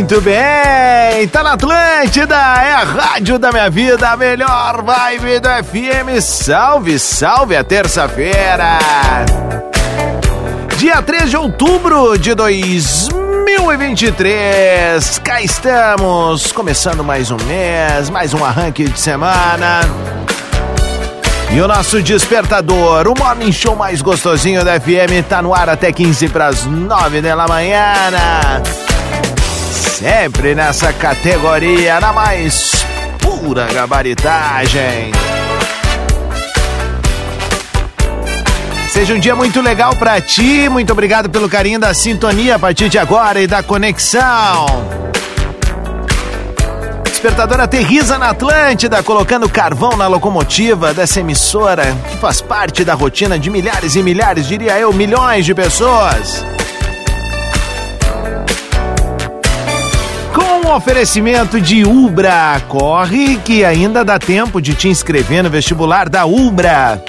Muito bem, tá na Atlântida, é a rádio da minha vida, a melhor vibe do FM. Salve, salve a terça-feira. Dia 3 de outubro de 2023. Cá estamos, começando mais um mês, mais um arranque de semana. E o nosso despertador, o morning show mais gostosinho da FM, tá no ar até 15 para as 9 da manhã sempre nessa categoria, na mais pura gabaritagem. Seja um dia muito legal para ti, muito obrigado pelo carinho da sintonia a partir de agora e da conexão. Despertador aterriza na Atlântida, colocando carvão na locomotiva dessa emissora que faz parte da rotina de milhares e milhares, diria eu, milhões de pessoas. Um oferecimento de Ubra. Corre que ainda dá tempo de te inscrever no vestibular da Ubra.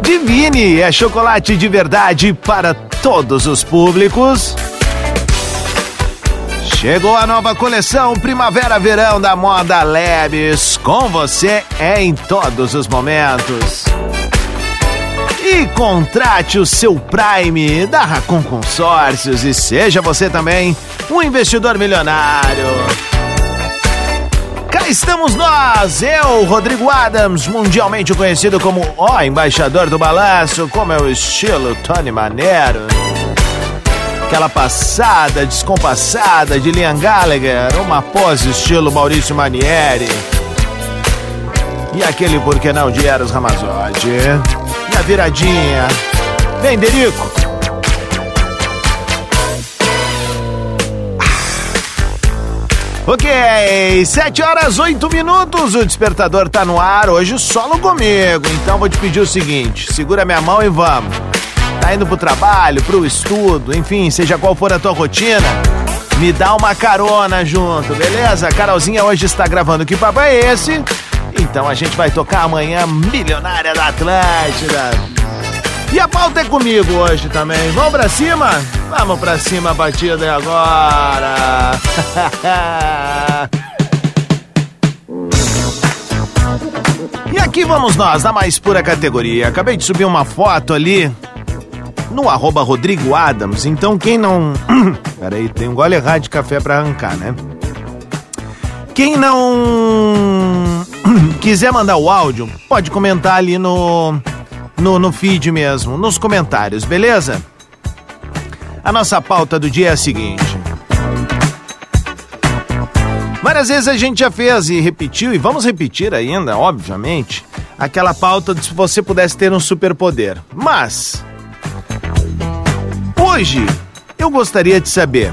Divine é chocolate de verdade para todos os públicos. Chegou a nova coleção Primavera-Verão da Moda Labs. Com você em todos os momentos. E contrate o seu Prime da Racon Consórcios e seja você também um investidor milionário. Cá estamos nós, eu, Rodrigo Adams, mundialmente conhecido como o embaixador do balanço, como é o estilo Tony Manero. Aquela passada descompassada de Liam Gallagher, uma pose estilo Maurício Manieri. E aquele porquê não de Eros Ramazotti a viradinha. Vem, Derico. Ok, 7 horas 8 minutos, o despertador tá no ar, hoje solo comigo, então vou te pedir o seguinte, segura minha mão e vamos. Tá indo pro trabalho, pro estudo, enfim, seja qual for a tua rotina, me dá uma carona junto, beleza? Carolzinha hoje está gravando Que Papo é Esse? Então a gente vai tocar amanhã Milionária da Atlântida. E a pauta é comigo hoje também. Vamos pra cima? Vamos pra cima a batida agora. e aqui vamos nós, na mais pura categoria. Acabei de subir uma foto ali no arroba Rodrigo Adams. Então quem não. Peraí, tem um gole errado de café pra arrancar, né? Quem não quiser mandar o áudio, pode comentar ali no, no, no feed mesmo, nos comentários, beleza? A nossa pauta do dia é a seguinte. Várias vezes a gente já fez e repetiu, e vamos repetir ainda, obviamente, aquela pauta de se você pudesse ter um superpoder. Mas, hoje, eu gostaria de saber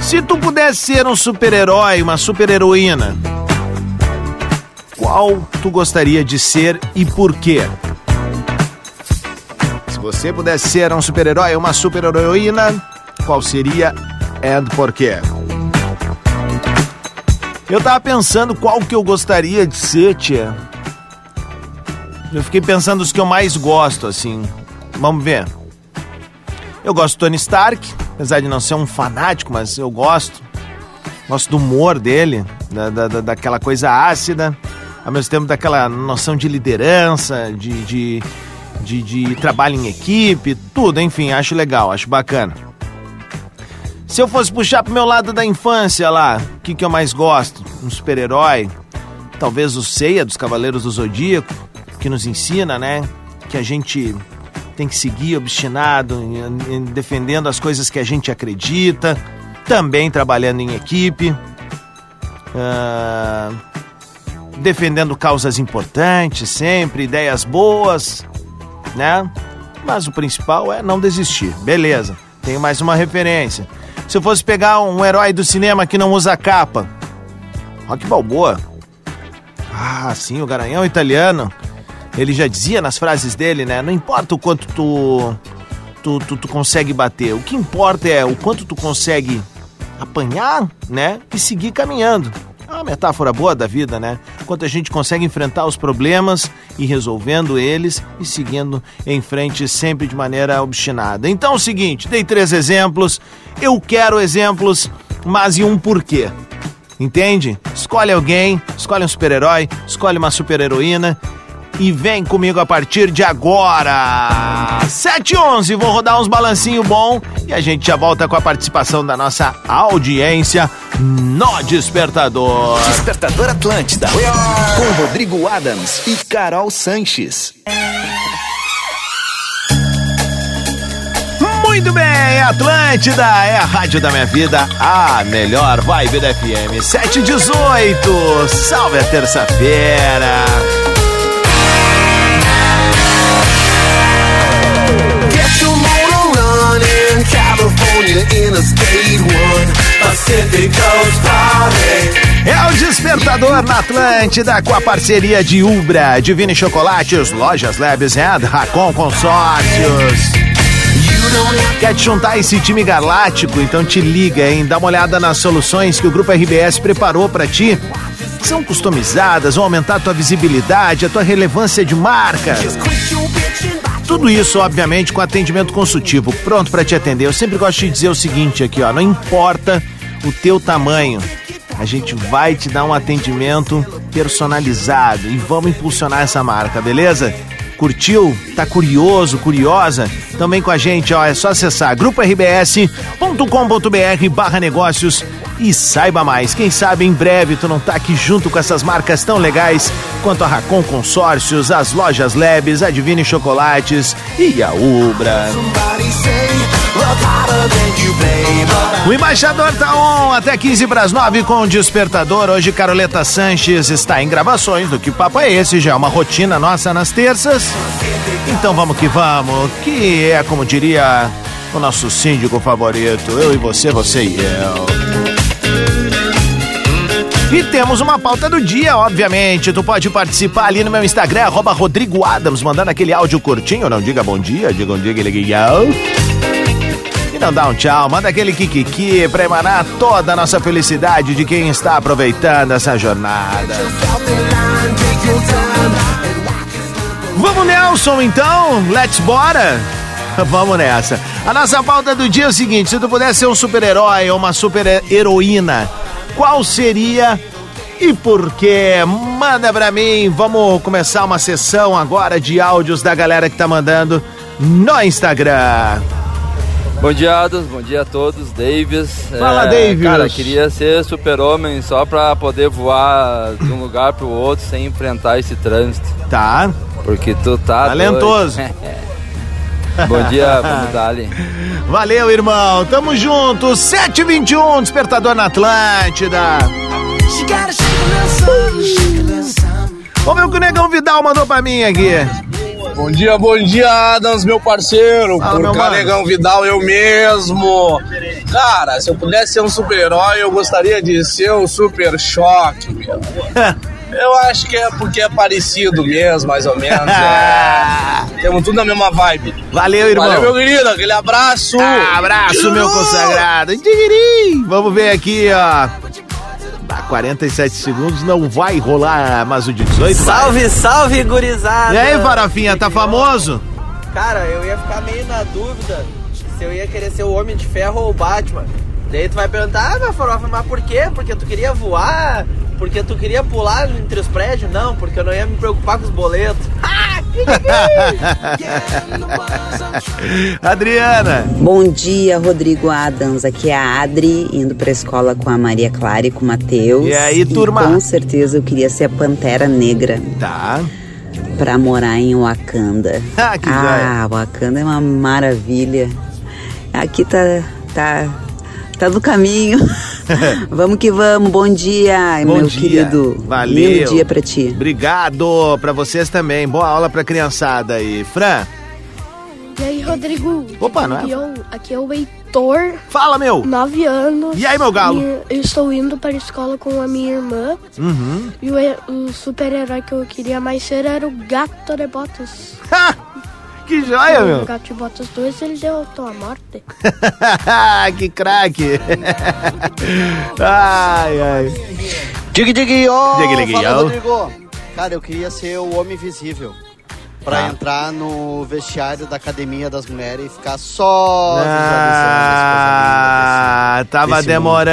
se tu pudesse ser um super-herói, uma super-heroína, qual tu gostaria de ser e por quê? Se você pudesse ser um super-herói ou uma super-heroína, qual seria e por quê? Eu tava pensando qual que eu gostaria de ser, tia. Eu fiquei pensando os que eu mais gosto, assim. Vamos ver. Eu gosto do Tony Stark, apesar de não ser um fanático, mas eu gosto. Gosto do humor dele, da, da, daquela coisa ácida, ao mesmo tempo daquela noção de liderança, de, de, de, de trabalho em equipe, tudo, enfim, acho legal, acho bacana. Se eu fosse puxar pro meu lado da infância lá, o que, que eu mais gosto? Um super-herói? talvez o Ceia dos Cavaleiros do Zodíaco, que nos ensina, né? Que a gente tem que seguir obstinado em, em defendendo as coisas que a gente acredita, também trabalhando em equipe, uh, defendendo causas importantes sempre, ideias boas, né? Mas o principal é não desistir. Beleza, tenho mais uma referência. Se eu fosse pegar um herói do cinema que não usa capa, Rock Balboa. Ah, sim, o garanhão italiano. Ele já dizia nas frases dele, né? Não importa o quanto tu, tu, tu, tu consegue bater, o que importa é o quanto tu consegue apanhar, né? E seguir caminhando. Metáfora boa da vida, né? Quanto a gente consegue enfrentar os problemas e resolvendo eles e seguindo em frente sempre de maneira obstinada. Então é o seguinte, dei três exemplos, eu quero exemplos, mas e um porquê. Entende? Escolhe alguém, escolhe um super-herói, escolhe uma super-heroína e vem comigo a partir de agora. 7 e 11, vou rodar uns balancinho bom e a gente já volta com a participação da nossa audiência no Despertador. Despertador Atlântida. Com Rodrigo Adams e Carol Sanches. Muito bem, Atlântida é a rádio da minha vida, a melhor vibe da FM. 718, salve a terça-feira. California Interstate 1, Pacific Coast Party. É o Despertador na Atlântida com a parceria de Ubra, Divine Chocolates, Lojas Labs e Racon Consórcios. Quer te juntar esse time galáctico? Então te liga, hein? Dá uma olhada nas soluções que o Grupo RBS preparou para ti. São customizadas, vão aumentar a tua visibilidade, a tua relevância de marca. Tudo isso, obviamente, com atendimento consultivo, pronto para te atender. Eu sempre gosto de dizer o seguinte aqui, ó, não importa o teu tamanho, a gente vai te dar um atendimento personalizado e vamos impulsionar essa marca, beleza? Curtiu? Tá curioso, curiosa? Também com a gente, ó, é só acessar gruporbs.com.br barra negócios e saiba mais. Quem sabe em breve tu não tá aqui junto com essas marcas tão legais quanto a Racon Consórcios, as lojas Lebes, a Divine Chocolates e a Ubra. O embaixador tá on até 15 para as 9 com o despertador. Hoje Caroleta Sanches está em gravações do Que Papo é Esse, já é uma rotina nossa nas terças. Então vamos que vamos, que é como diria o nosso síndico favorito, eu e você, você e eu. E temos uma pauta do dia, obviamente. Tu pode participar ali no meu Instagram, arroba Rodrigo Adams, mandando aquele áudio curtinho. Não diga bom dia, diga um dia que legal. E não dá um tchau, manda aquele kikiki pra emanar toda a nossa felicidade de quem está aproveitando essa jornada. Vamos, Nelson, então? Let's bora? Vamos nessa. A nossa pauta do dia é o seguinte: se tu pudesse ser um super-herói ou uma super-heroína, qual seria e por quê? Manda pra mim. Vamos começar uma sessão agora de áudios da galera que tá mandando no Instagram. Bom dia, Adams. Bom dia a todos. Davis. Fala, Davis. Cara, queria ser super-homem só pra poder voar de um lugar pro outro sem enfrentar esse trânsito. Tá. Porque tu tá. Talentoso. Bom dia, vamos dali. Valeu, irmão. Tamo junto. 721, despertador na Atlântida. Vamos ver o que o Negão Vidal mandou pra mim aqui. Bom dia, bom dia, Adams, meu parceiro. Fala, meu Por mano. Canegão Vidal, eu mesmo. Cara, se eu pudesse ser um super-herói, eu gostaria de ser o Super Choque, meu. Eu acho que é porque é parecido mesmo, mais ou menos. É. Temos tudo na mesma vibe. Valeu, irmão. Valeu, meu querido. Aquele abraço. Ah, abraço, meu consagrado. Vamos ver aqui, ó. Dá 47 segundos, não vai rolar, mas o de 18 vai. Salve, salve, gurizada! E aí, Farofinha, tá famoso? Cara, eu ia ficar meio na dúvida se eu ia querer ser o Homem de Ferro ou o Batman. Daí tu vai perguntar, ah, meu farofa, mas por quê? Porque tu queria voar? Porque tu queria pular entre os prédios? Não, porque eu não ia me preocupar com os boletos. Ah, Adriana. Bom dia, Rodrigo Adams. Aqui é a Adri, indo pra escola com a Maria Clara e com o Matheus. E aí, turma? com certeza eu queria ser a Pantera Negra Tá. pra morar em Wakanda. Ah, que Ah, Wakanda é uma maravilha. Aqui tá, tá, tá no caminho. vamos que vamos. Bom dia, Bom meu dia. querido. Valeu. Lindo dia pra ti. Obrigado pra vocês também. Boa aula pra criançada aí. Fran, E aí, Rodrigo? Opa, não é? Aqui é o, aqui é o Heitor, fala, meu. 9 anos. E aí, meu galo? E eu estou indo para a escola com a minha irmã. Uhum. E o, o super-herói que eu queria mais ser era o Gato de Botas. Que joia, O meu. Gato de Botas 2, ele derrotou a morte. que craque. ai, ai. Dig, dig, dig, Fala, ó. Rodrigo! Cara, eu queria ser o Homem Invisível. Pra Tá. entrar no vestiário da Academia das Mulheres e ficar só Ah, tava Desse demorando.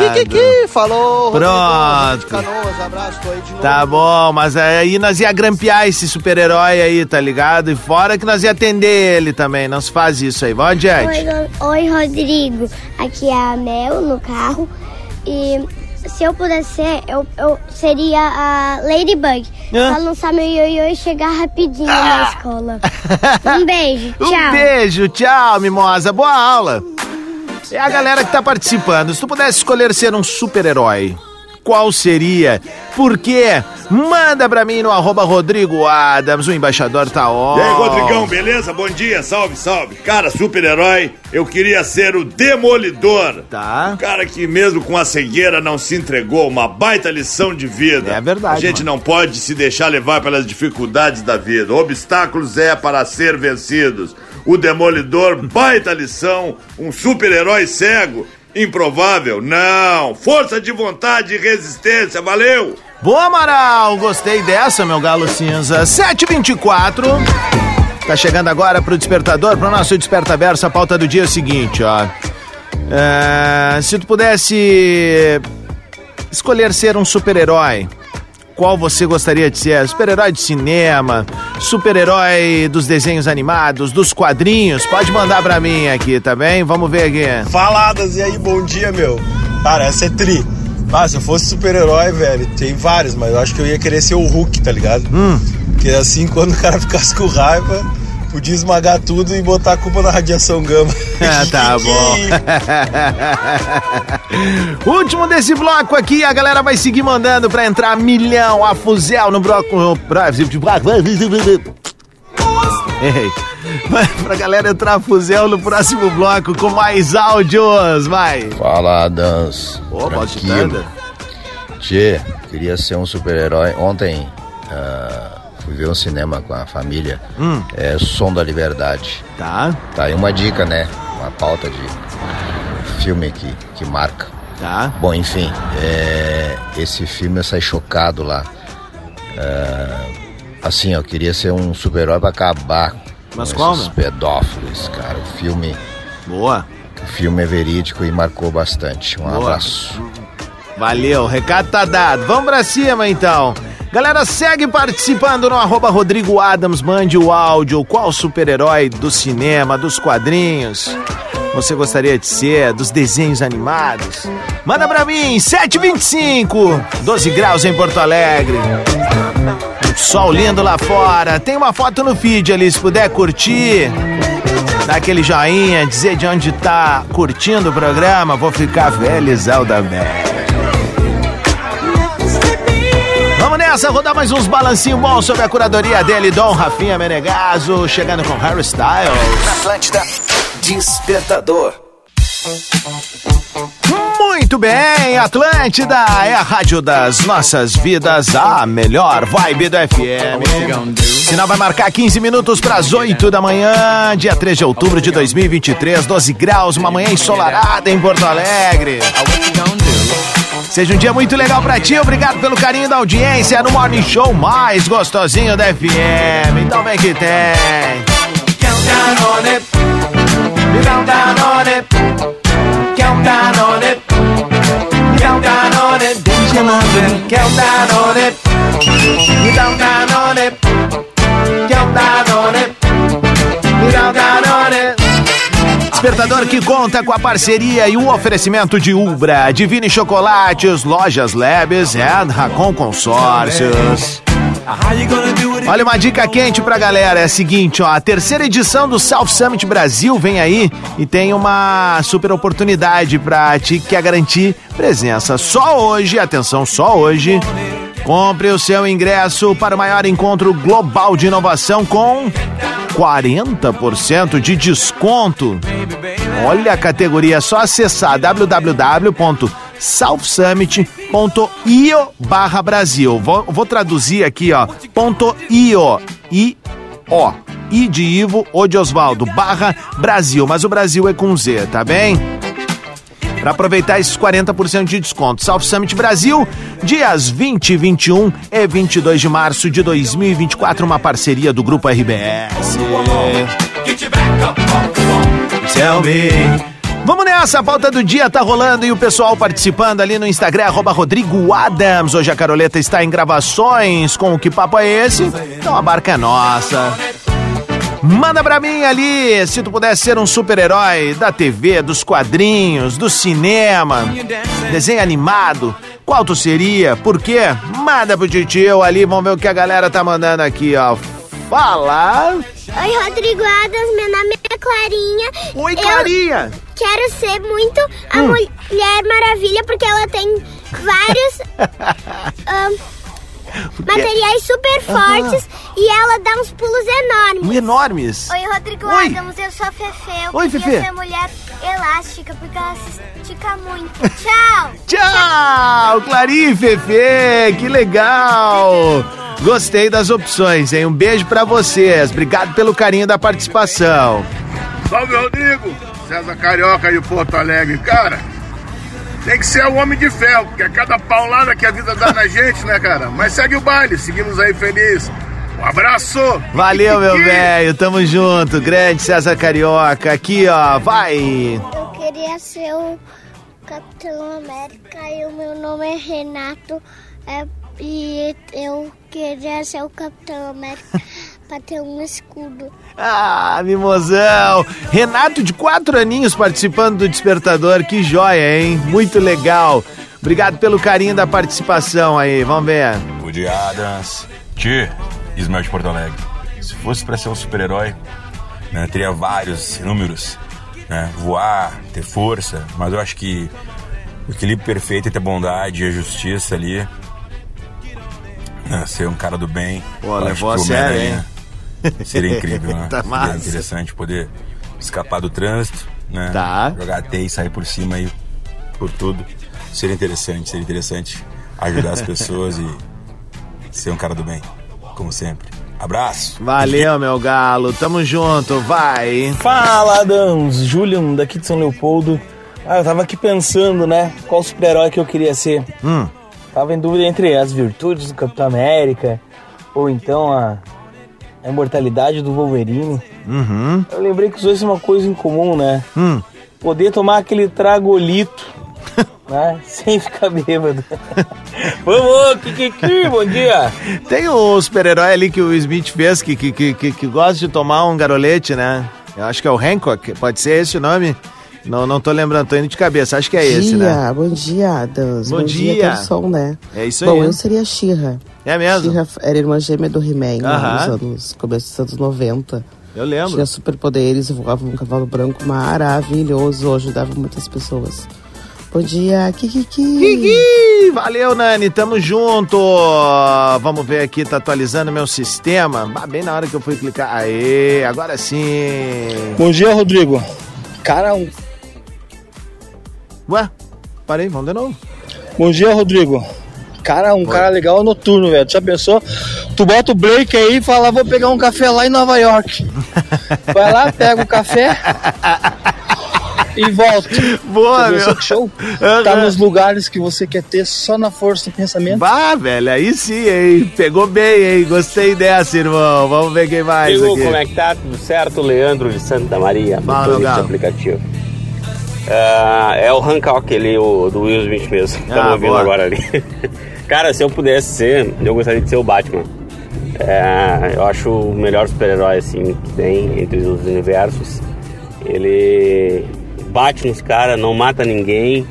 visualizando. Que, que, falou, Rodrigo. Pronto. De Canoas, abraço, tô aí de novo. Tá bom, mas aí nós ia grampear esse super-herói aí, tá ligado? E fora que nós ia atender ele também. Não se faz isso aí. Vamos adiante. Oi, Oi, Rodrigo. Aqui é a Mel no carro. E se eu pudesse ser, eu, eu seria a Ladybug. Hã? Pra lançar meu ioiô e chegar rapidinho na escola. Um beijo, tchau. Um beijo, tchau, mimosa. Boa aula. É a galera que tá participando. Se tu pudesse escolher ser um super-herói, qual seria? Por quê? Manda pra mim no arroba Rodrigo Adams, o embaixador tá on. E aí, Rodrigão, beleza? Bom dia, salve, salve. Cara, super-herói, eu queria ser o Demolidor. Tá. O cara que mesmo com a cegueira não se entregou, uma baita lição de vida. É verdade, A gente não pode se deixar levar pelas dificuldades da vida. Obstáculos é para ser vencidos. O Demolidor, baita lição, um super-herói cego. Improvável? Não. Força de vontade e resistência, valeu! Boa, Amaral! Gostei dessa, meu galo cinza. 724. Tá chegando agora pro despertador, pro nosso desperta verso. A pauta do dia é o seguinte, ó. É, se tu pudesse escolher ser um super-herói, qual você gostaria de ser? Super-herói de cinema, super-herói dos desenhos animados, dos quadrinhos? Pode mandar pra mim aqui, tá bem? Vamos ver aqui. Faladas, e aí, bom dia, meu. Cara, essa é tri. Ah, se eu fosse super-herói, velho, tem vários, mas eu acho que eu ia querer ser o Hulk, tá ligado? Porque assim, quando o cara ficasse com raiva, podia esmagar tudo e botar a culpa na radiação gama. Ah, tá bom. Último desse bloco aqui, a galera vai seguir mandando pra entrar milhão a fuzel no bloco. Errei. Vai pra galera entrar a fuzel no próximo bloco com mais áudios, vai. Fala, Adams. Ô, Tranquilo. Tchê, queria ser um super-herói. Ontem ah, fui ver um cinema com a família. Hum. É Som da Liberdade. Tá. Tá aí uma dica, né? Uma pauta de filme que, que marca. Tá. Bom, enfim, é, esse filme eu saí chocado lá. Ah, assim, eu queria ser um super-herói pra acabar Mas com esses pedófilos, cara. O filme. Boa. O filme é verídico e marcou bastante. Um Boa. abraço. Valeu, recado tá dado. Vamos pra cima então. Galera, segue participando no arroba Rodrigo Adams, mande o áudio. Qual super-herói do cinema, dos quadrinhos você gostaria de ser, dos desenhos animados? Manda pra mim, 725, 12 graus em Porto Alegre. Sol lindo lá fora. Tem uma foto no feed ali, se puder curtir. Dá aquele joinha, dizer de onde tá curtindo o programa, vou ficar felizão também. Vamos nessa, rodar mais uns balancinhos bons sobre a curadoria dele, Dom Rafinha Menegaso, chegando com Harry Styles. Atlântida, Despertador. Muito bem, Atlântida é a rádio das nossas vidas, a melhor vibe do FM. Sinal vai marcar 15 minutos para as 8 da manhã, dia 3 de outubro de 2023, 12 graus, uma manhã ensolarada em Porto Alegre. Seja um dia muito legal pra ti, obrigado pelo carinho da audiência no Morning Show mais gostosinho da FM. Então vem que tem. On it. On it. Despertador que conta com a parceria e o oferecimento de Ubra, Divine Chocolates, Lojas Labs e Racon Consórcios. Olha uma dica quente pra galera, é a seguinte, ó, a terceira edição do South Summit Brasil vem aí e tem uma super oportunidade pra ti que quer garantir presença só hoje, atenção, só hoje. Compre o seu ingresso para o maior encontro global de inovação com 40% de desconto. Olha a categoria, é só acessar www.southsummit.io barra Brasil. Vou, vou traduzir aqui, ó, ponto .io, I, O, I de Ivo, O de Osvaldo, barra Brasil, mas o Brasil é com Z, tá bem? Para aproveitar esses 40% de desconto. South Summit Brasil, dias 20, 21 e 22 de março de 2024, uma parceria do Grupo RBS. Vamos nessa, a pauta do dia tá rolando e o pessoal participando ali no Instagram, arroba Rodrigo Adams. Hoje a Caroleta está em gravações com o Que Papo é Esse? Então a barca é nossa. Manda pra mim ali, se tu pudesse ser um super-herói da TV, dos quadrinhos, do cinema, desenho animado, qual tu seria? Por quê? Manda pro titio ali, vamos ver o que a galera tá mandando aqui, ó. Fala! Oi, Rodrigo Adams, meu nome é Clarinha. Oi, Clarinha! Eu quero ser muito a Mulher Maravilha porque ela tem vários ahn, materiais super fortes e ela dá uns pulos enormes. Enormes. Oi, Rodrigo Oi. Adams, eu sou a Fefe. Eu Oi, Fefe. ser mulher elástica porque ela se estica muito. Tchau! Tchau, Clarim Fefe, que legal! Gostei das opções, hein? Um beijo pra vocês. Obrigado pelo carinho da participação. Salve, Rodrigo! César Carioca de Porto Alegre. Cara, tem que ser o homem de ferro, porque é cada paulada que a vida dá na gente, né, cara? Mas segue o baile, seguimos aí feliz. Um abraço! Valeu, meu velho. Tamo junto. Grande César Carioca. Aqui, ó. Vai. Eu queria ser o Capitão América e o meu nome é Renato. É, e eu queria ser o Capitão América para ter um escudo. Ah, mimosão. Renato, de quatro aninhos, participando do Despertador. Que joia, hein? Muito legal. Obrigado pelo carinho da participação aí. Vamos ver. Adams. Tchê, Ismael de Porto Alegre. Se fosse pra ser um super-herói, né, teria vários números. Né? Voar, ter força, mas eu acho que o equilíbrio perfeito entre a bondade e a justiça ali. né, ser um cara do bem. Pô, levou a sério, Homem-Aranha Seria incrível, né? Tá Seria interessante poder escapar do trânsito, né? Tá. Jogar a teia e sair por cima aí por tudo. Seria interessante, seria interessante ajudar as pessoas e ser um cara do bem, como sempre. Abraço! Valeu, meu galo. Tamo junto. Vai. Fala, Adams! Julian, daqui de São Leopoldo. Ah, eu tava aqui pensando, né? Qual super-herói que eu queria ser. Hum. Tava em dúvida entre as virtudes do Capitão América ou então a, a imortalidade do Wolverine. Uhum. Eu lembrei que os dois têm uma coisa em comum, né? Hum. Poder tomar aquele tragolito, né? Sem ficar bêbado. Vamos, Kikiki, bom dia! Tem o super-herói ali que o Smith fez que, que, que, que, gosta de tomar um garolete, né? Eu acho que é o Hancock. Pode ser esse o nome? Não, não tô lembrando, tô indo de cabeça. Acho que é esse, dia, né? Bom dia, Adams. Bom dia. som, né? É isso Bom, aí. eu seria Xirra. É mesmo? Xirra era irmã gêmea do He-Man Aham. nos anos, começo dos anos 90. Eu lembro. Tinha superpoderes, voava um cavalo branco maravilhoso, ajudava muitas pessoas. Bom dia, Kikiki. Kiki! Valeu, Nani, tamo junto. Vamos ver aqui, tá atualizando meu sistema. Ah, bem na hora que eu fui clicar. Aê, agora sim. Bom dia, Rodrigo. Cara, um... Ué, parei, vamos de novo. Bom dia, Rodrigo. Cara, um cara legal noturno, velho. Tu já pensou? Tu bota o Blake aí e fala, vou pegar um café lá em Nova York. Vai lá, pega o café e volta. Boa, meu. show? Aham. Tá nos lugares que você quer ter só na força do pensamento. Bah, velho, aí sim, hein? Pegou bem, hein? Gostei dessa, irmão. Vamos ver quem mais Diego, aqui. como é que tá? Tudo certo? Leandro de Santa Maria, Fala, meu motorista de galo. aplicativo. Ah, é o Hancock ali, o do Will Smith mesmo. Estamos Ah, ouvindo boa. agora ali. Cara, se eu pudesse ser, eu gostaria de ser o Batman. É, eu acho o melhor super-herói assim que tem entre os universos. Ele bate nos caras, não mata ninguém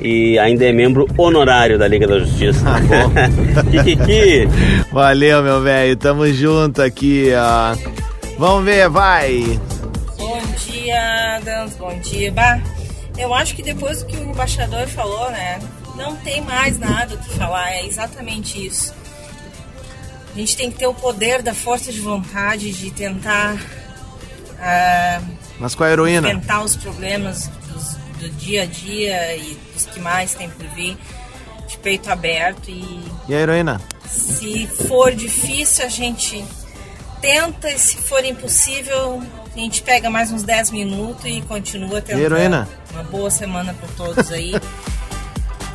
e ainda é membro honorário da Liga da Justiça. Kikiki. Valeu, meu velho. Tamo junto aqui, ó. Vamos ver, vai. Bom dia, Adams. Bom dia. Bah, eu acho que depois do que o embaixador falou, né? Não tem mais nada o que falar. É exatamente isso. A gente tem que ter o poder da força de vontade de tentar ah, Mas com a heroína? enfrentar os problemas dos- do dia a dia e dos que mais tem por vir de peito aberto e E a heroína? se for difícil a gente tenta e se for impossível a gente pega mais uns 10 minutos e continua tentando. heroína? Uma boa semana para todos aí.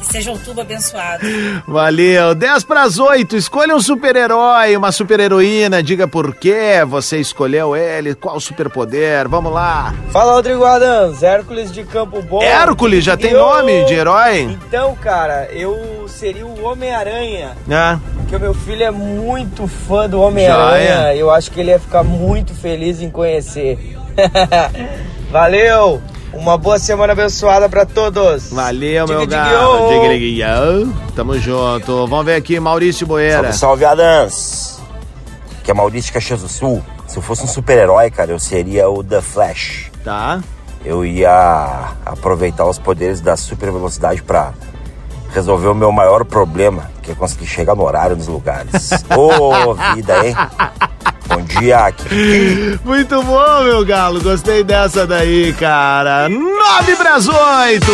seja outubro abençoado. Valeu. 10 para as 8. Escolha um super-herói, uma super-heroína. Diga por que você escolheu ele, qual superpoder. Vamos lá. Fala, Rodrigo Adams, Hércules de Campo Bom. Hércules, já tem Eu- nome de herói? Então, cara, eu seria o Homem-Aranha. Ah, Porque o meu filho é muito fã do Homem-Aranha. Eu acho que ele ia ficar muito feliz em conhecer. Valeu! Uma boa semana abençoada pra todos. valeu, meu diga. Tamo junto. Vamos ver aqui, Maurício Boeira. Salve, salve, Adams. Que é Maurício Caxias do Sul. Se eu fosse um super-herói, cara, eu seria o The Flash. Tá. Eu ia aproveitar os poderes da super velocidade pra resolver o meu maior problema, que é conseguir chegar no horário nos lugares. Ô, vida, hein? Bom dia, aqui. Muito bom, meu galo. Gostei dessa daí, cara. 9 para as 8.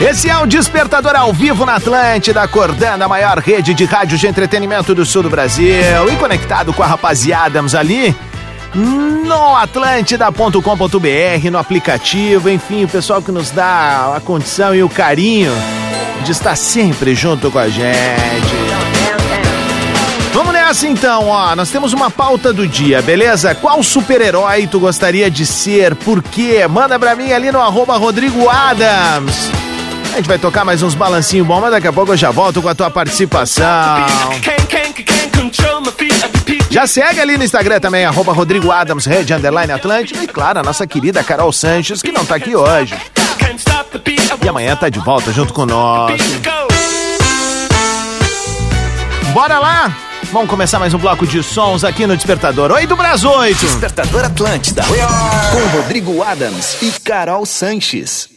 Esse é o Despertador ao vivo na Atlântida, acordando a maior rede de rádio de entretenimento do sul do Brasil e conectado com a rapaziada ali no atlântida.com.br, no aplicativo, enfim, o pessoal que nos dá a condição e o carinho de estar sempre junto com a gente. Nessa então, ó. Nós temos uma pauta do dia, beleza? Qual super-herói tu gostaria de ser? Por quê? Manda pra mim ali no arroba Rodrigo Adams. A gente vai tocar mais uns balancinhos bons, mas daqui a pouco eu já volto com a tua participação. Já segue ali no Instagram também, arroba Rodrigo Adams, Rede Underline Atlântico. E claro, a nossa querida Carol Sanches, que não tá aqui hoje. E amanhã tá de volta junto com nós. Bora lá? Vamos começar mais um bloco de sons aqui no Despertador. Oi do Brasil 8. Despertador Atlântida. Com Rodrigo Adams e Carol Sanches.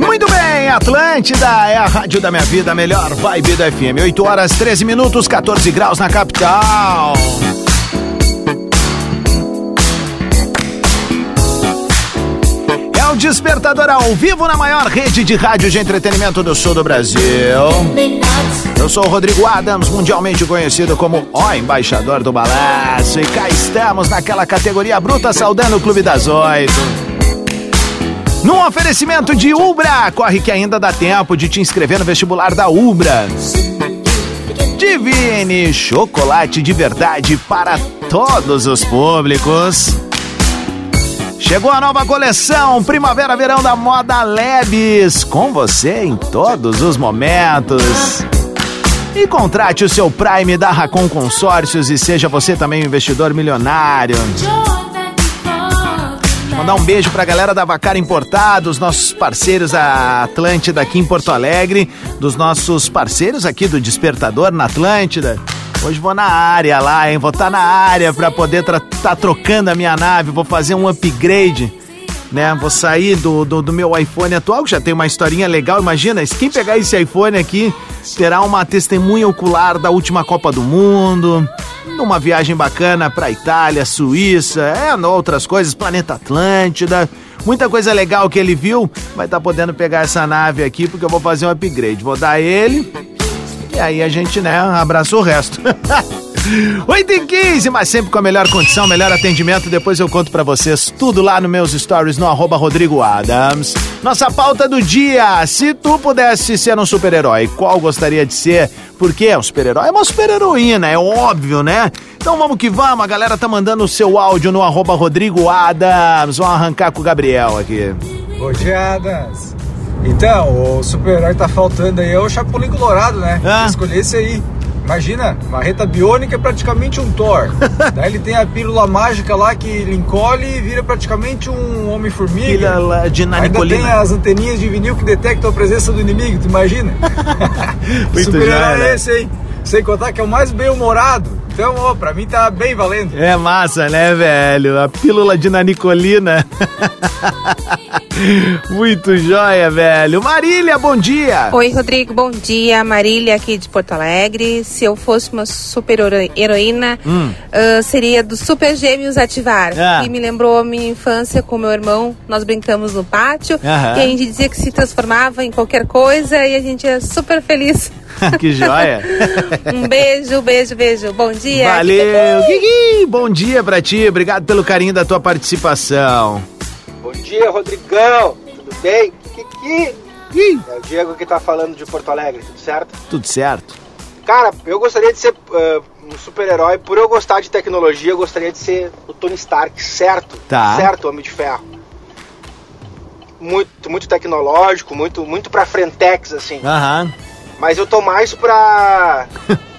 Muito bem, Atlântida é a rádio da minha vida, a melhor vibe da FM. 8 horas 13 minutos, 14 graus na capital. Despertador ao vivo na maior rede de rádio de entretenimento do sul do Brasil. Eu sou o Rodrigo Adams, mundialmente conhecido como o embaixador do balanço. E cá estamos naquela categoria bruta saudando o Clube das Oito. Num oferecimento de Ubra, corre que ainda dá tempo de te inscrever no vestibular da Ubra. Divine, chocolate de verdade para todos os públicos. Chegou a nova coleção Primavera-Verão da Moda Lebes, com você em todos os momentos. E contrate o seu Prime da Racon Consórcios e seja você também um investidor milionário. Mandar um beijo pra galera da Vacar Importados, nossos parceiros da Atlântida aqui em Porto Alegre, dos nossos parceiros aqui do Despertador na Atlântida. Hoje vou na área lá, hein? Vou estar na área pra poder estar tá trocando a minha nave, vou fazer um upgrade, né? Vou sair do, do, do meu iPhone atual, que já tem uma historinha legal. Imagina, quem pegar esse iPhone aqui terá uma testemunha ocular da última Copa do Mundo, numa viagem bacana pra Itália, Suíça, é, outras coisas, Planeta Atlântida. Muita coisa legal que ele viu, vai estar podendo pegar essa nave aqui, porque eu vou fazer um upgrade. Vou dar ele, e aí a gente, né, abraça o resto. 8 e 15, mas sempre com a melhor condição, melhor atendimento. Depois eu conto pra vocês tudo lá nos meus stories no arroba Rodrigo Adams. Nossa pauta do dia: se tu pudesse ser um super-herói, qual gostaria de ser? Porque um super-herói é uma super-heroína, é óbvio, né? Então vamos que vamos, a galera tá mandando o seu áudio no arroba Rodrigo Adams. Vamos arrancar com o Gabriel aqui. Dia, Adams. Então, o super-herói tá faltando aí é o Chapolin Colorado, né? Ah. Escolhi esse aí. Imagina, marreta biônica é praticamente um Thor. Daí ele tem a pílula mágica lá que ele encolhe e vira praticamente um Homem-Formiga. Pílula de Ainda nanicolina. tem as anteninhas de vinil que detectam a presença do inimigo, tu imagina? Muito super-herói joia, né? é esse aí. Sem contar que é o mais bem-humorado. Então, ó, pra mim tá bem valendo. É massa, né, velho? A pílula de nanicolina. Muito joia, velho. Marília, bom dia. Oi, Rodrigo, bom dia. Marília aqui de Porto Alegre. Se eu fosse uma super hero- heroína, Hum. ah, seria dos Super Gêmeos Ativar. Ah. Que me lembrou a minha infância com meu irmão. Nós brincamos no pátio Aham. e a gente dizia que se transformava em qualquer coisa e a gente é super feliz. que joia. um beijo, beijo, beijo. Bom dia. Valeu, Guigui. Bom dia pra ti. Obrigado pelo carinho da tua participação. Bom dia, Rodrigão. Tudo bem? Kiki. É o Diego que tá falando de Porto Alegre, tudo certo? Tudo certo. Cara, eu gostaria de ser uh, um super-herói. Por eu gostar de tecnologia, eu gostaria de ser o Tony Stark, certo? Tá. Certo, Homem de Ferro. Muito, muito tecnológico, muito, muito pra frentex, assim. Aham. Mas eu tô mais pra.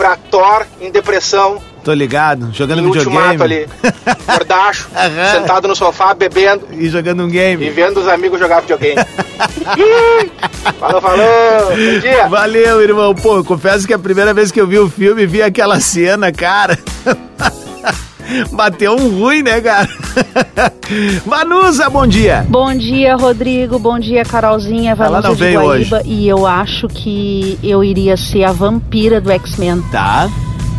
pra Thor em depressão, Tô ligado. Jogando em ultimato videogame. ali. Gordacho, sentado no sofá, bebendo. E jogando um game. E vendo os amigos jogar videogame. falou, falou. Bom dia. Valeu, irmão. Pô, confesso que a primeira vez que eu vi o filme, vi aquela cena, cara. Bateu um ruim, né, cara? Vanusa, bom dia. Bom dia, Rodrigo. Bom dia, Carolzinha. Ela Vanusa não de veio Guaíba. E eu acho que eu iria ser a vampira do X-Men. Tá.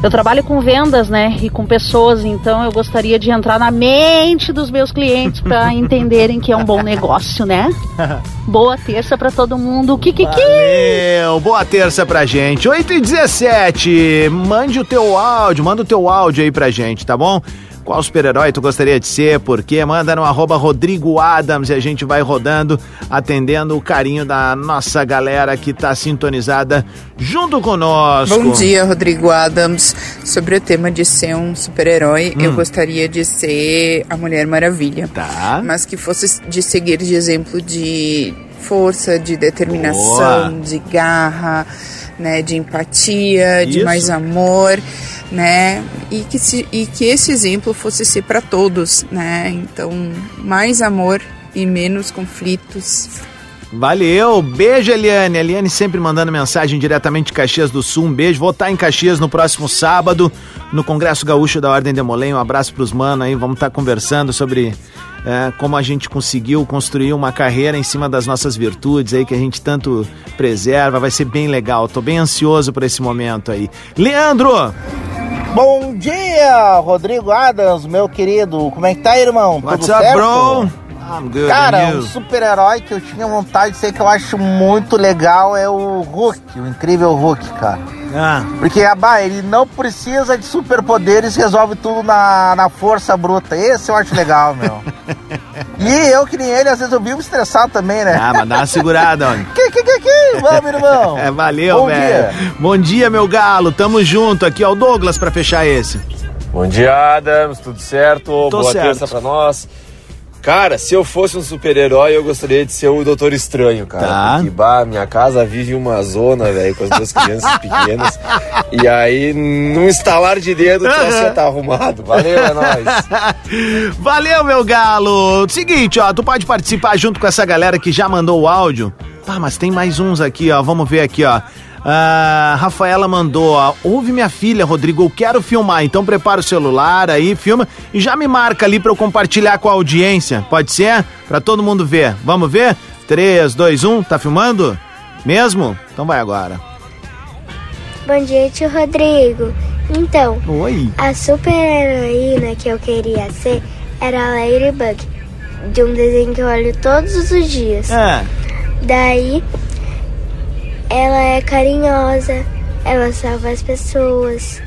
Eu trabalho com vendas, né? E com pessoas, então eu gostaria de entrar na mente dos meus clientes para entenderem que é um bom negócio, né? Boa terça para todo mundo. Kikiki! Valeu, boa terça pra gente. 8 e 17 mande o teu áudio, manda o teu áudio aí pra gente, tá bom? Qual super-herói tu gostaria de ser? Por quê? Manda no arroba Rodrigo Adams e a gente vai rodando, atendendo o carinho da nossa galera que tá sintonizada junto conosco. Bom dia, Rodrigo Adams. Sobre o tema de ser um super-herói, eu Hum. gostaria de ser a Mulher Maravilha. Tá. Mas que fosse de seguir de exemplo de força, de determinação, Boa. de garra, né, de empatia, de Isso. mais amor, né? E que, se, e que esse exemplo fosse ser para todos, né? Então, mais amor e menos conflitos. Valeu, beijo Eliane. Eliane sempre mandando mensagem diretamente de Caxias do Sul. Um beijo. Vou estar em Caxias no próximo sábado, no Congresso Gaúcho da Ordem de Molém. Um abraço pros manos aí. Vamos estar conversando sobre é, como a gente conseguiu construir uma carreira em cima das nossas virtudes aí que a gente tanto preserva. Vai ser bem legal. Tô bem ansioso por esse momento aí. Leandro! Bom dia, Rodrigo Adams, meu querido. Como é que tá, irmão? What's Tudo up, certo? bro? Good. Cara, um super-herói que eu tinha vontade de ser, que eu acho muito legal, é o Hulk, o incrível Hulk, cara. Ah. Porque, abá, ele não precisa de superpoderes, resolve tudo na, na força bruta. Esse eu acho legal, meu. e eu, que nem ele, às vezes eu vivo estressado também, né? Ah, mas dá uma segurada, homem. que, que, que, que? Vamos, irmão. É, valeu, Bom velho. dia. Bom dia, meu galo. Tamo junto. Aqui, ó, o Douglas pra fechar esse. Bom dia, Adams, tudo certo? Boa certo. terça pra nós. Cara, se eu fosse um super-herói, eu gostaria de ser o Doutor Estranho, cara. Tá. Porque, bah, minha casa vive uma zona, velho, com as duas crianças pequenas. E aí, num estalar de dedo, troço já tá arrumado. Valeu, é nóis. Valeu, meu galo. Seguinte, ó, tu pode participar junto com essa galera que já mandou o áudio. Ah, mas tem mais uns aqui, ó. Vamos ver aqui, ó. Ah, Rafaela mandou, ó. Ouve minha filha, Rodrigo, eu quero filmar. Então prepara o celular aí, filma e já me marca ali pra eu compartilhar com a audiência. Pode ser? Pra todo mundo ver. Vamos ver? 3, 2, 1, tá filmando? Mesmo? Então vai agora. Bom dia, tio Rodrigo. Então, Oi. a super heroína que eu queria ser era a Ladybug, de um desenho que eu olho todos os dias. É. Daí, ela é carinhosa, ela salva as pessoas,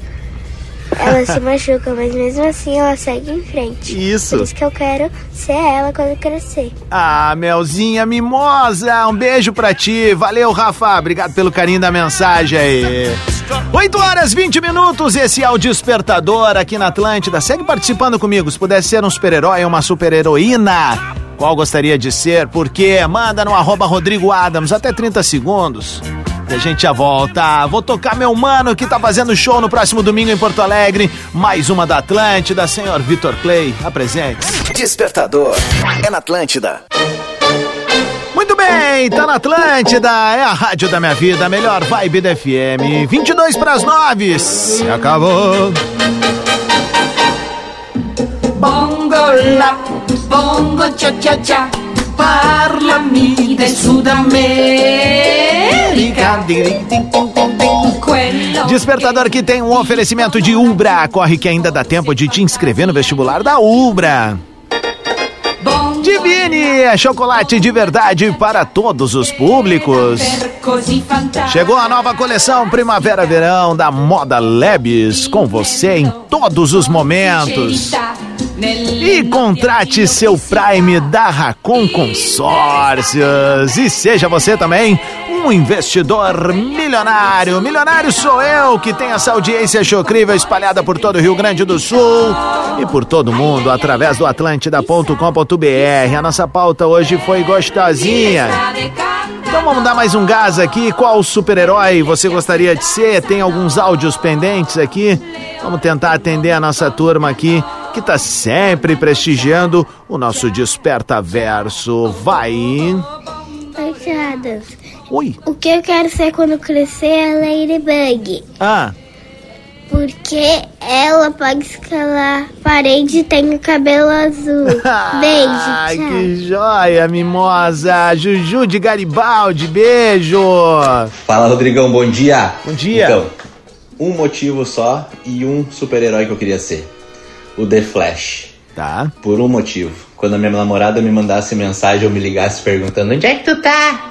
ela se machuca, mas mesmo assim ela segue em frente. Isso. Por isso que eu quero ser ela quando crescer. Ah, Melzinha mimosa, um beijo pra ti. Valeu, Rafa. Obrigado pelo carinho da mensagem aí. 8 horas 20 minutos, esse é o Despertador aqui na Atlântida. Segue participando comigo. Se pudesse ser um super-herói ou uma super-heroína, Qual gostaria de ser? Por quê? Manda no arroba Rodrigo Adams, até 30 segundos. E a gente já volta. Vou tocar meu mano que tá fazendo show no próximo domingo em Porto Alegre. Mais uma da Atlântida, senhor Vitor Clay. Apresente. Despertador. É na Atlântida. Muito bem, tá na Atlântida, é a rádio da minha vida, a melhor vibe da FM. 22 para as 9. Se acabou. Bongo la, bongo cha cha cha, parlami del Sud America. Despertador que tem um oferecimento de Ubra. Corre que ainda dá tempo de te inscrever no vestibular da Ubra. Divine é chocolate de verdade para todos os públicos. Chegou a nova coleção Primavera-Verão da Moda Labs com você em todos os momentos. E contrate seu Prime da Racon Consórcios. E seja você também um investidor milionário. Milionário sou eu que tenho essa audiência chocrível espalhada por todo o Rio Grande do Sul e por todo mundo através do atlântida.com.br. A nossa pauta hoje foi gostosinha. Então vamos dar mais um gás aqui. Qual super-herói você gostaria de ser? Tem alguns áudios pendentes aqui. Vamos tentar atender a nossa turma aqui que tá sempre prestigiando o nosso Desperta Verso. Vai. Oi, Adams. Oi. O que eu quero ser quando crescer é Ladybug. Ah, Porque ela pode escalar parede e tem o cabelo azul. Beijo, Ai, tchau. que joia, mimosa. Juju de Garibaldi, beijo. Fala, Rodrigão, bom dia. Bom dia. Então, um motivo só e um super-herói que eu queria ser. O The Flash. Tá. Por um motivo. Quando a minha namorada me mandasse mensagem ou me ligasse perguntando onde é que tu tá?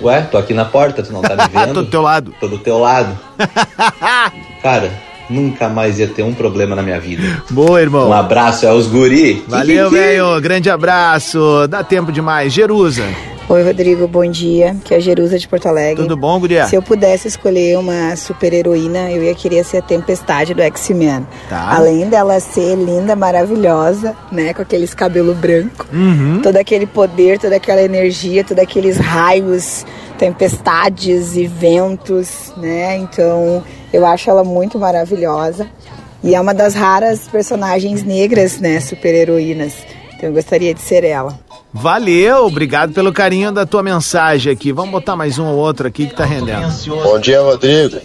Ué, tô aqui na porta, tu não tá me vendo? Tô do teu lado. Tô do teu lado. Cara, nunca mais ia ter um problema na minha vida. Boa, irmão. Um abraço, é os guri. Valeu, velho. Grande abraço. Dá tempo demais. Jerusa. Oi, Rodrigo, bom dia. Que é a Jerusa de Porto Alegre. Tudo bom, guria? Se eu pudesse escolher uma super heroína, eu ia querer ser a Tempestade do X-Men. Tá. Além dela ser linda, maravilhosa, né, com aqueles cabelo branco, Uhum. todo aquele poder, toda aquela energia, todos aqueles raios, tempestades e ventos, né? Então, eu acho ela muito maravilhosa. E é uma das raras personagens negras, né, super heroínas. Então, eu gostaria de ser ela. Valeu, obrigado pelo carinho da tua mensagem aqui. Vamos botar mais um ou outro aqui que tá rendendo. Bom dia, Rodrigo.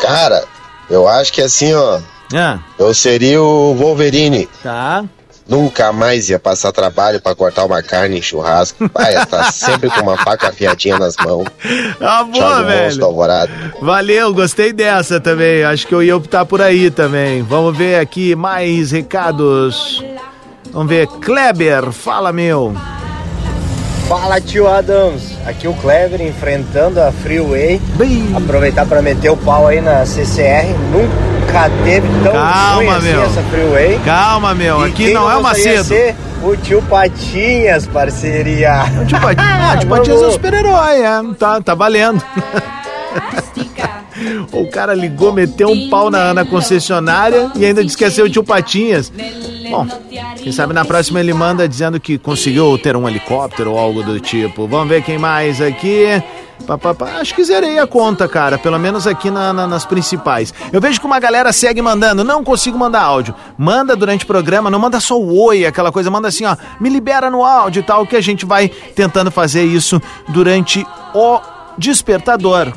Cara, eu acho que assim, ó. Ah. Eu seria o Wolverine. Tá. Nunca mais ia passar trabalho pra cortar uma carne em churrasco. Vai estar sempre com uma faca afiadinha nas mãos. Ah, boa, velho. Alvorado. Valeu, gostei dessa também. Acho que eu ia optar por aí também. Vamos ver aqui mais recados. Vamos ver. Kleber, fala meu. Fala tio Adams, aqui o Clever enfrentando a Freeway. Aproveitar para meter o pau aí na CCR. Nunca teve tão Calma, ruim assim meu. essa Freeway. Calma, meu. E Aqui não é o gostaria de Macedo. ser O tio Patinhas, parceria. O tio Patinhas, ah, tio Patinhas é um super-herói, é. Tá, tá valendo. o cara ligou, meteu um pau na, na concessionária e ainda esqueceu o tio Patinhas. Bom, quem sabe na próxima ele manda dizendo que conseguiu ter um helicóptero ou algo do tipo. Vamos ver quem mais aqui. Acho que zerei a conta, cara. Pelo menos aqui na- na- nas principais. Eu vejo que uma galera segue mandando. Não consigo mandar áudio. Manda durante o programa, não manda só o oi, aquela coisa. Manda assim, ó. Me libera no áudio e tal, que a gente vai tentando fazer isso durante o despertador.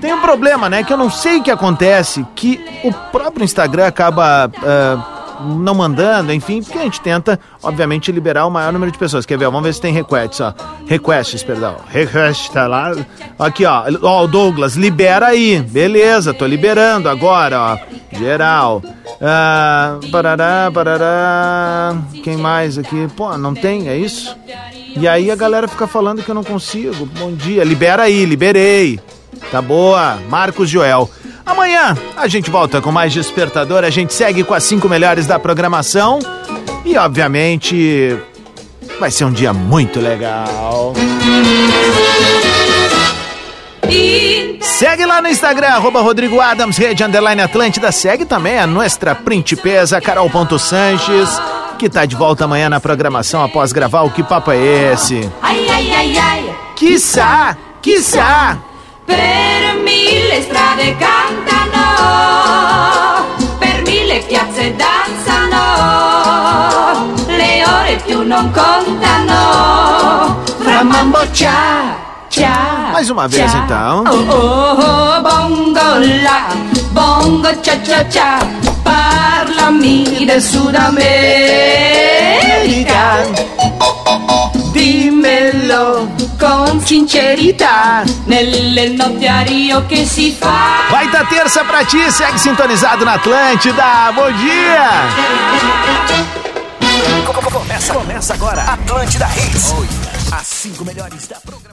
Tem um problema, né? Que eu não sei o que acontece, que o próprio Instagram acaba. ah, não mandando, enfim, porque a gente tenta, obviamente, liberar o maior número de pessoas. Quer ver? Vamos ver se tem requests, ó. Requests, perdão. Request, tá lá. Aqui, ó. Ó, o Douglas, libera aí. Beleza, tô liberando agora, ó. Geral. Ah, parará, parará. Quem mais aqui? Pô, não tem, é isso? E aí a galera fica falando que eu não consigo. Bom dia, libera aí, liberei. Tá boa, Marcos Joel. Amanhã a gente volta com mais despertador, a gente segue com as cinco melhores da programação e obviamente vai ser um dia muito legal. Segue lá no Instagram, arroba Rodrigo Adams, rede underline Atlântida. Segue também a nossa principesa, Carol.Sanches. que tá de volta amanhã na programação após gravar o Que Papo é Esse? Ai, ai, ai, ai. Quiçá, quiçá. Per mille strade cantano, per mille piazze danzano, le ore più non contano, fra mambo ciao, ciao. Mais uma vez ciao. então. Oh, oh, oh, bongo la, bongo cia cia cia, parlami del Sud America. Dimmelo con sincerità, nelle notti a Rio che si fa. Vai tá terça pra ti, segue sintonizado na Atlântida. Bom dia! Começa, começa agora. Atlântida Hits. As cinco melhores da programação.